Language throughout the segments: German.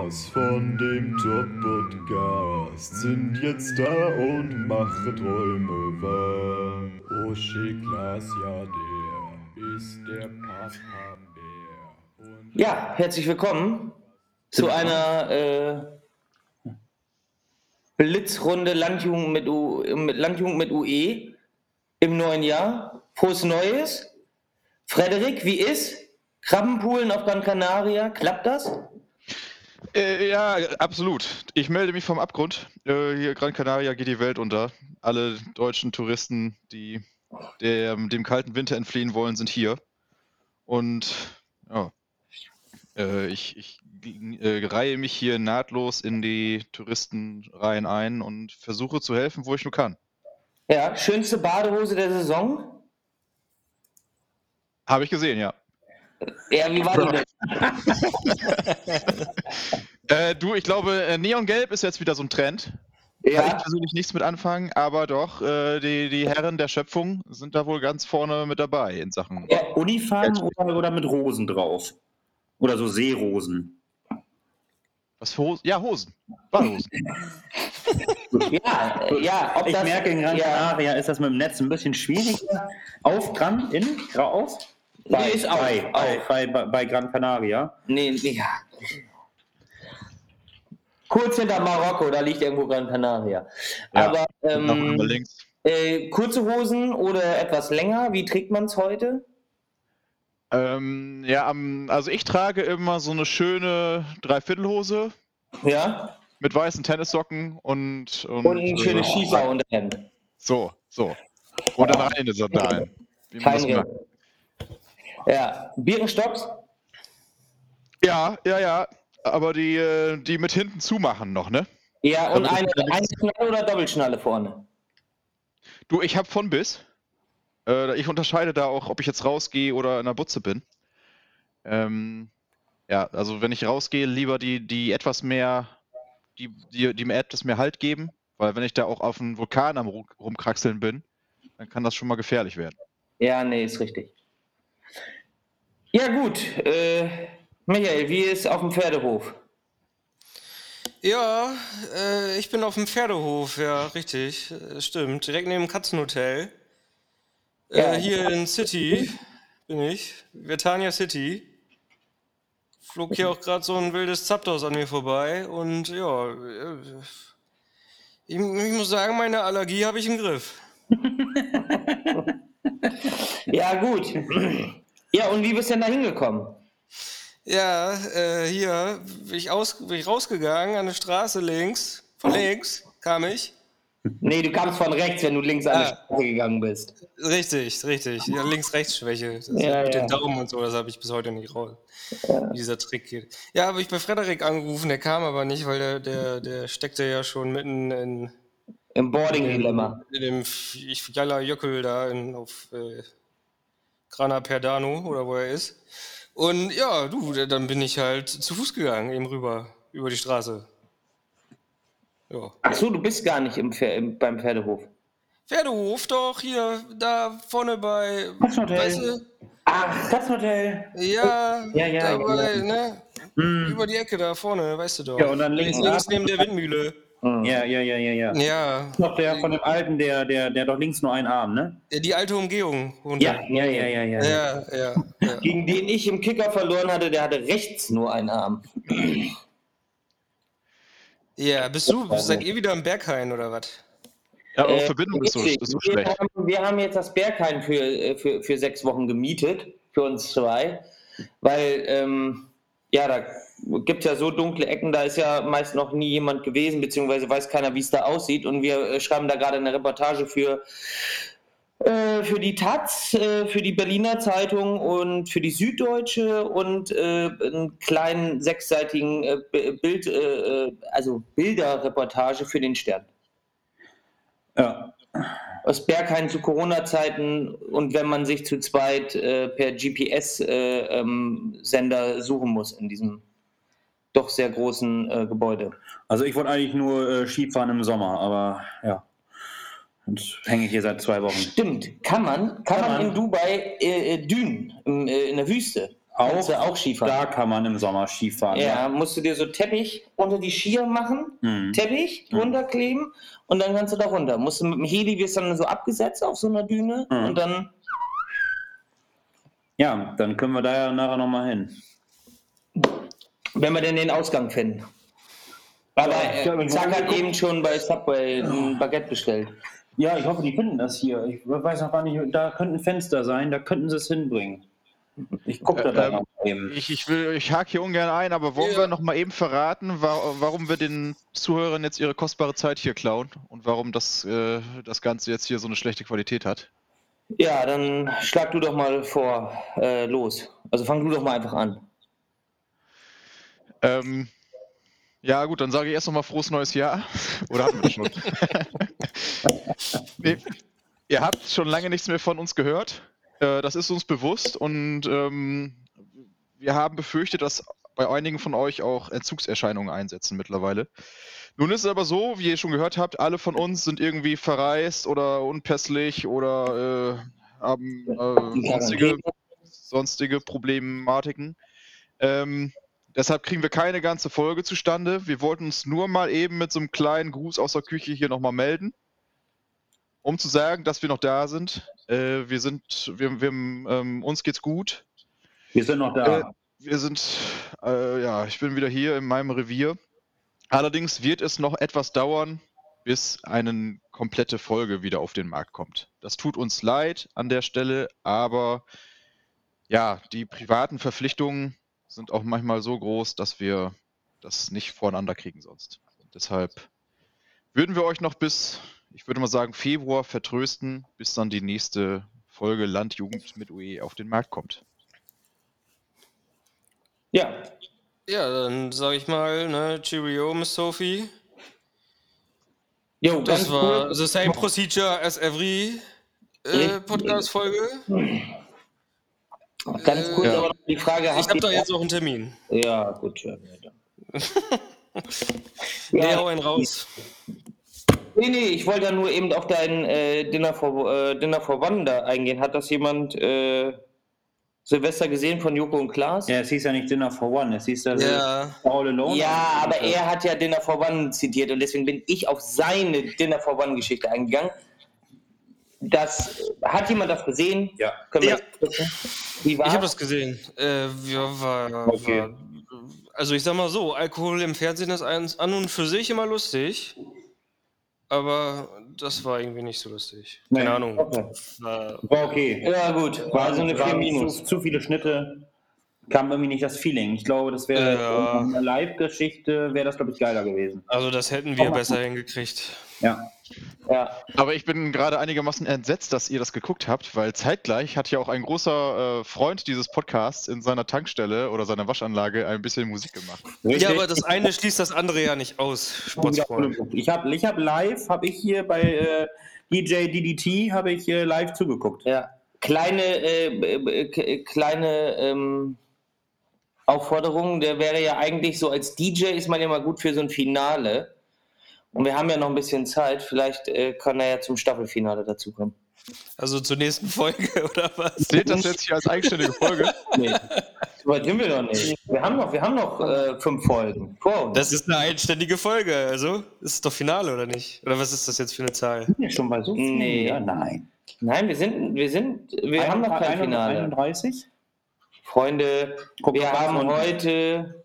Stars von dem Top-Podcast sind jetzt da und machen Träume wahr. Oshé Glas, ja, der ist der Papa-Bär. Ja, herzlich willkommen zu einer äh, Blitzrunde Landjugend mit, U, mit Landjugend mit UE im neuen Jahr. Frohes Neues. Frederik, wie ist? Krabbenpoolen auf Gran Canaria, klappt das? Äh, ja, absolut. Ich melde mich vom Abgrund. Äh, hier Gran Canaria geht die Welt unter. Alle deutschen Touristen, die der, dem kalten Winter entfliehen wollen, sind hier. Und ja, äh, ich, ich äh, reihe mich hier nahtlos in die Touristenreihen ein und versuche zu helfen, wo ich nur kann. Ja, schönste Badehose der Saison? Habe ich gesehen, ja. Ja, wie war die denn? Äh, du, ich glaube, äh, Neongelb ist jetzt wieder so ein Trend. Kann ich Ja, persönlich nichts mit anfangen, aber doch, äh, die, die Herren der Schöpfung sind da wohl ganz vorne mit dabei in Sachen. ja, Unifarben oder, oder mit Rosen drauf? Oder so Seerosen? Was für Hosen? Ja, Hosen. Badehosen. ja, ja, ob Ich das, merke, in Gran ja, Canaria ist das mit dem Netz ein bisschen schwieriger. Auf Gran, in, raus? Nee, ist auf, bei, bei, auf. bei, bei, bei Gran Canaria. Nee, nee, ja. Kurz hinter Marokko, da liegt irgendwo Gran Canaria. Ja, Aber ähm, links. äh, kurze Hosen oder etwas länger, wie trägt man es heute? Ähm, ja, am, also ich trage immer so eine schöne Dreiviertelhose Ja? mit weißen Tennissocken und, und, Und ein schönes äh, Schieferunterhemd. So, so. Und dann reine Sandalen. Wie man das Kein. Ja, Birkenstocks? Ja, ja, ja. Aber die, äh, die mit hinten zumachen noch, ne? Ja, und das eine, eine Schnalle oder Doppelschnalle vorne? Du, ich hab von bis. Äh, ich unterscheide da auch, ob ich jetzt rausgehe oder in der Butze bin. Ähm, ja, also wenn ich rausgehe, lieber die, die etwas mehr, die, die, die mir etwas mehr Halt geben, weil wenn ich da auch auf einem Vulkan am Ru- rumkraxeln bin, dann kann das schon mal gefährlich werden. Ja, nee, ist richtig. Ja, gut. Äh, Michael, wie ist auf dem Pferdehof? Ja, äh, ich bin auf dem Pferdehof, ja, richtig, äh, stimmt. Direkt neben dem Katzenhotel. Ja. Äh, hier in City bin ich, Vertania City. Flog hier auch gerade so ein wildes Zapdos an mir vorbei und ja, äh, ich, ich muss sagen, meine Allergie habe ich im Griff. Ja, gut. Ja, und wie bist du denn da hingekommen? Ja, äh, hier bin ich, aus, bin ich rausgegangen an der Straße links, von links kam ich. Nee, du kamst von rechts, wenn du links an die Ah. Straße gegangen bist. Richtig, richtig. Ja, Links-Rechts-Schwäche. Ja, mit ja. den Daumen und so, das habe ich bis heute nicht raus. Wie dieser Trick geht. Ja, habe ich bei Frederik angerufen, der kam aber nicht, weil der, der, der steckte ja schon mitten in, Im Boarding-Dilemma. in dem Jalla Jöckel da in, auf äh, Grana Perdano oder wo er ist. Und ja, du, da- dann bin ich halt zu Fuß gegangen, eben rüber, über die Straße. Ja. Ach so, du bist gar nicht im Pfer im, beim Pferdehof. Pferdehof doch, hier, da vorne bei, Katzenhotel. weißt du, Ach, Katzenhotel. Ja, Ja, ja, dabei, genau. ne? Hm. Über die Ecke da vorne, weißt du doch. Ja, und dann links links neben der Windmühle. Ja, ja, ja, ja, ja. Ja, Noch der von dem Alten, der, der, der doch links nur einen Arm, ne? die alte Umgehung. runter. Ja, ja, ja, ja, ja. ja. Gegen den ich im Kicker verloren hatte, der hatte rechts nur einen Arm. Ja, bist du, seid ihr wieder im Berghain oder was? Ja, aber Äh, Verbindung ist so, richtig. ist so wir, schlecht. haben, wir haben jetzt das Berghain für, äh, für, für sechs Wochen gemietet, für uns zwei, weil, ähm, ja, da gibt es ja so dunkle Ecken, da ist ja meist noch nie jemand gewesen, beziehungsweise weiß keiner, wie es da aussieht. Und wir äh, schreiben da gerade eine Reportage für, äh, für die Taz, äh, für die Berliner Zeitung und für die Süddeutsche und äh, einen kleinen sechsseitigen äh, Bild, äh, also Bilderreportage für den Stern Ja. aus Berghain zu Corona-Zeiten und wenn man sich zu zweit per GPS-Sender äh, ähm, suchen muss in diesem doch sehr großen äh, Gebäude. Also ich wollte eigentlich nur äh, Skifahren im Sommer, aber ja. Und hänge hier seit zwei Wochen. Stimmt, kann man, kann, Kann man in Dubai äh, äh, dünen, im, äh, in der Wüste. Kannst du auch Skifahren. Da kann man im Sommer Skifahren. Ja, musst du dir so Teppich unter die Skier machen, Mhm. Teppich runterkleben und dann kannst du da runter. Musst du mit dem Heli wirst dann so abgesetzt auf so einer Düne Mhm. und dann ja, dann können wir da ja nachher nochmal hin. Wenn wir denn den Ausgang finden. Aber Ja, äh, Zack hat eben schon bei Subway ein Baguette bestellt. Ja, ich hoffe, die finden das hier. Ich weiß noch gar nicht, da könnte ein Fenster sein, da könnten sie es hinbringen. Ich gucke da, Äh, da ähm, noch eben. Ich, ich will, ich hake hier ungern ein, aber wollen Ja. wir noch mal eben verraten, wa warum wir den Zuhörern jetzt ihre kostbare Zeit hier klauen und warum das, äh, das Ganze jetzt hier so eine schlechte Qualität hat? Ja, dann schlag du doch mal vor, äh, los. Also fang du doch mal einfach an. Ähm, ja, gut, dann sage ich erst noch mal frohes neues Jahr. Oder hatten wir das schon? nee, ihr habt schon lange nichts mehr von uns gehört. Äh, das ist uns bewusst und ähm, wir haben befürchtet, dass bei einigen von euch auch Entzugserscheinungen einsetzen mittlerweile. Nun ist es aber so, wie ihr schon gehört habt, alle von uns sind irgendwie verreist oder unpässlich oder äh, haben äh, sonstige, sonstige Problematiken. Ähm, deshalb kriegen wir keine ganze Folge zustande. Wir wollten uns nur mal eben mit so einem kleinen Gruß aus der Küche hier nochmal melden, um zu sagen, dass wir noch da sind. Äh, wir sind, wir, wir, ähm, uns geht's gut. Wir sind noch da. Äh, wir sind, äh, ja, ich bin wieder hier in meinem Revier. Allerdings wird es noch etwas dauern, bis eine komplette Folge wieder auf den Markt kommt. Das tut uns leid an der Stelle, aber ja, die privaten Verpflichtungen sind auch manchmal so groß, dass wir das nicht voreinander kriegen sonst. Und deshalb würden wir euch noch bis, ich würde mal sagen, Februar vertrösten, bis dann die nächste Folge Landjugend mit UE auf den Markt kommt. Ja, Ja, dann sage ich mal, ne, Cheerio, Miss Sophie. jo, Das war kurz. the same procedure as every äh. Podcast-Folge. Ganz kurz, Ja. aber noch die Frage, Ich habe da jetzt auch einen Termin. Ja, gut, ja. ja. Nee, ja, hau einen raus. nee, nee, ich wollte ja nur eben auf dein äh, Dinner, for, äh, Dinner for One da eingehen. Hat das jemand äh, Silvester gesehen von Joko und Klaas? Ja, es hieß ja nicht Dinner for One, es hieß ja, Ja. All Alone. Ja, aber er hat ja Dinner for One zitiert und deswegen bin ich auf seine Dinner for One Geschichte eingegangen. Das hat jemand das gesehen? Ja. Können wir Ja. das? Wie war Ich habe das gesehen. Äh, ja, war, Okay. war, also ich sag mal so, Alkohol im Fernsehen ist eins an und für sich immer lustig. Aber das war irgendwie nicht so lustig. Keine Nee. Ahnung. Okay. War, War okay. Ja, gut. War so eine 4 War Minus. Zu, zu viele Schnitte, kam irgendwie nicht das Feeling. Ich glaube, das wäre Ja. eine Live-Geschichte, wäre das, glaube ich, geiler gewesen. also das hätten wir besser hingekriegt. Ja. Ja. Aber ich bin gerade einigermaßen entsetzt, dass ihr das geguckt habt, weil zeitgleich hat ja auch ein großer äh, Freund dieses Podcasts in seiner Tankstelle oder seiner Waschanlage ein bisschen Musik gemacht. Richtig. Ja, aber das eine schließt das andere ja nicht aus, Sportsfreund. Ich habe ich hab live, habe ich hier bei äh, DJ DDT, habe ich äh, live zugeguckt. Ja. Kleine, äh, äh, kleine ähm, Aufforderung, der wäre ja eigentlich so, als DJ ist man ja mal gut für so ein Finale. Und wir haben ja noch ein bisschen Zeit, vielleicht äh, kann er ja zum Staffelfinale dazukommen. Also zur nächsten Folge, oder was? Zählt das jetzt hier als eigenständige Folge? Nee, sind wir noch nicht. Wir haben noch, wir haben noch äh, fünf Folgen uns. Das ist eine einständige Folge, also ist doch Finale, oder nicht? Oder was ist das jetzt für eine Zahl? Sind wir schon bei so viel? Nee. Ja, nein. Nein, wir sind, wir sind, wir haben noch kein Finale. 31? Freunde, Guck wir mal, haben und- heute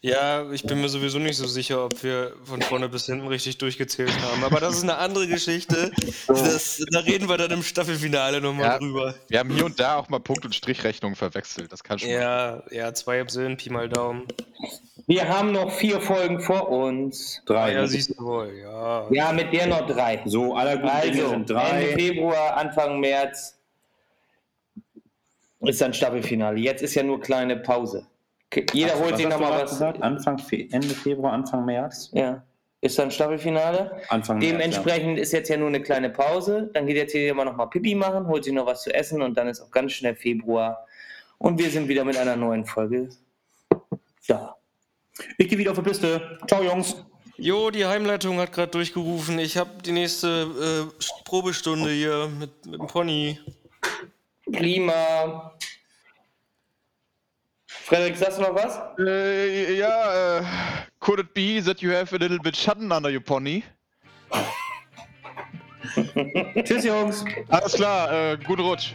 Ja, ich bin mir sowieso nicht so sicher, ob wir von vorne bis hinten richtig durchgezählt haben. Aber das ist eine andere Geschichte. Das, da reden wir dann im Staffelfinale nochmal Ja. drüber. Wir haben hier und da auch mal Punkt- und Strichrechnungen verwechselt. Das kann schon. Ja, ja, zwei im Sinn, Pi mal Daumen. Wir haben noch vier Folgen vor uns. Drei. Ja, siehst du wohl, ja. Ja, mit der noch drei. so, aller guten Dinge Also, sind Ende drei. Februar, Anfang März ist dann Staffelfinale. Jetzt ist ja nur kleine Pause. Jeder holt Was sich nochmal was. Gesagt? Anfang Ende Februar, Anfang März? Ja, ist dann Staffelfinale. Anfang März. Dementsprechend ist jetzt ja nur eine kleine Pause. Dann geht jetzt jeder mal nochmal Pipi machen, holt sich noch was zu essen und dann ist auch ganz schnell Februar. Und wir sind wieder mit einer neuen Folge da. Ja. Ich gehe wieder auf die Piste. Ciao, Jungs. Jo, die Heimleitung hat gerade durchgerufen. Ich habe die nächste äh, Probestunde hier mit, mit dem Pony. Klima. Frederik, sagst du noch was? Äh, ja, äh, could it be that you have a little bit Schatten under your pony? Tschüss, Jungs. Alles klar, äh, guten Rutsch.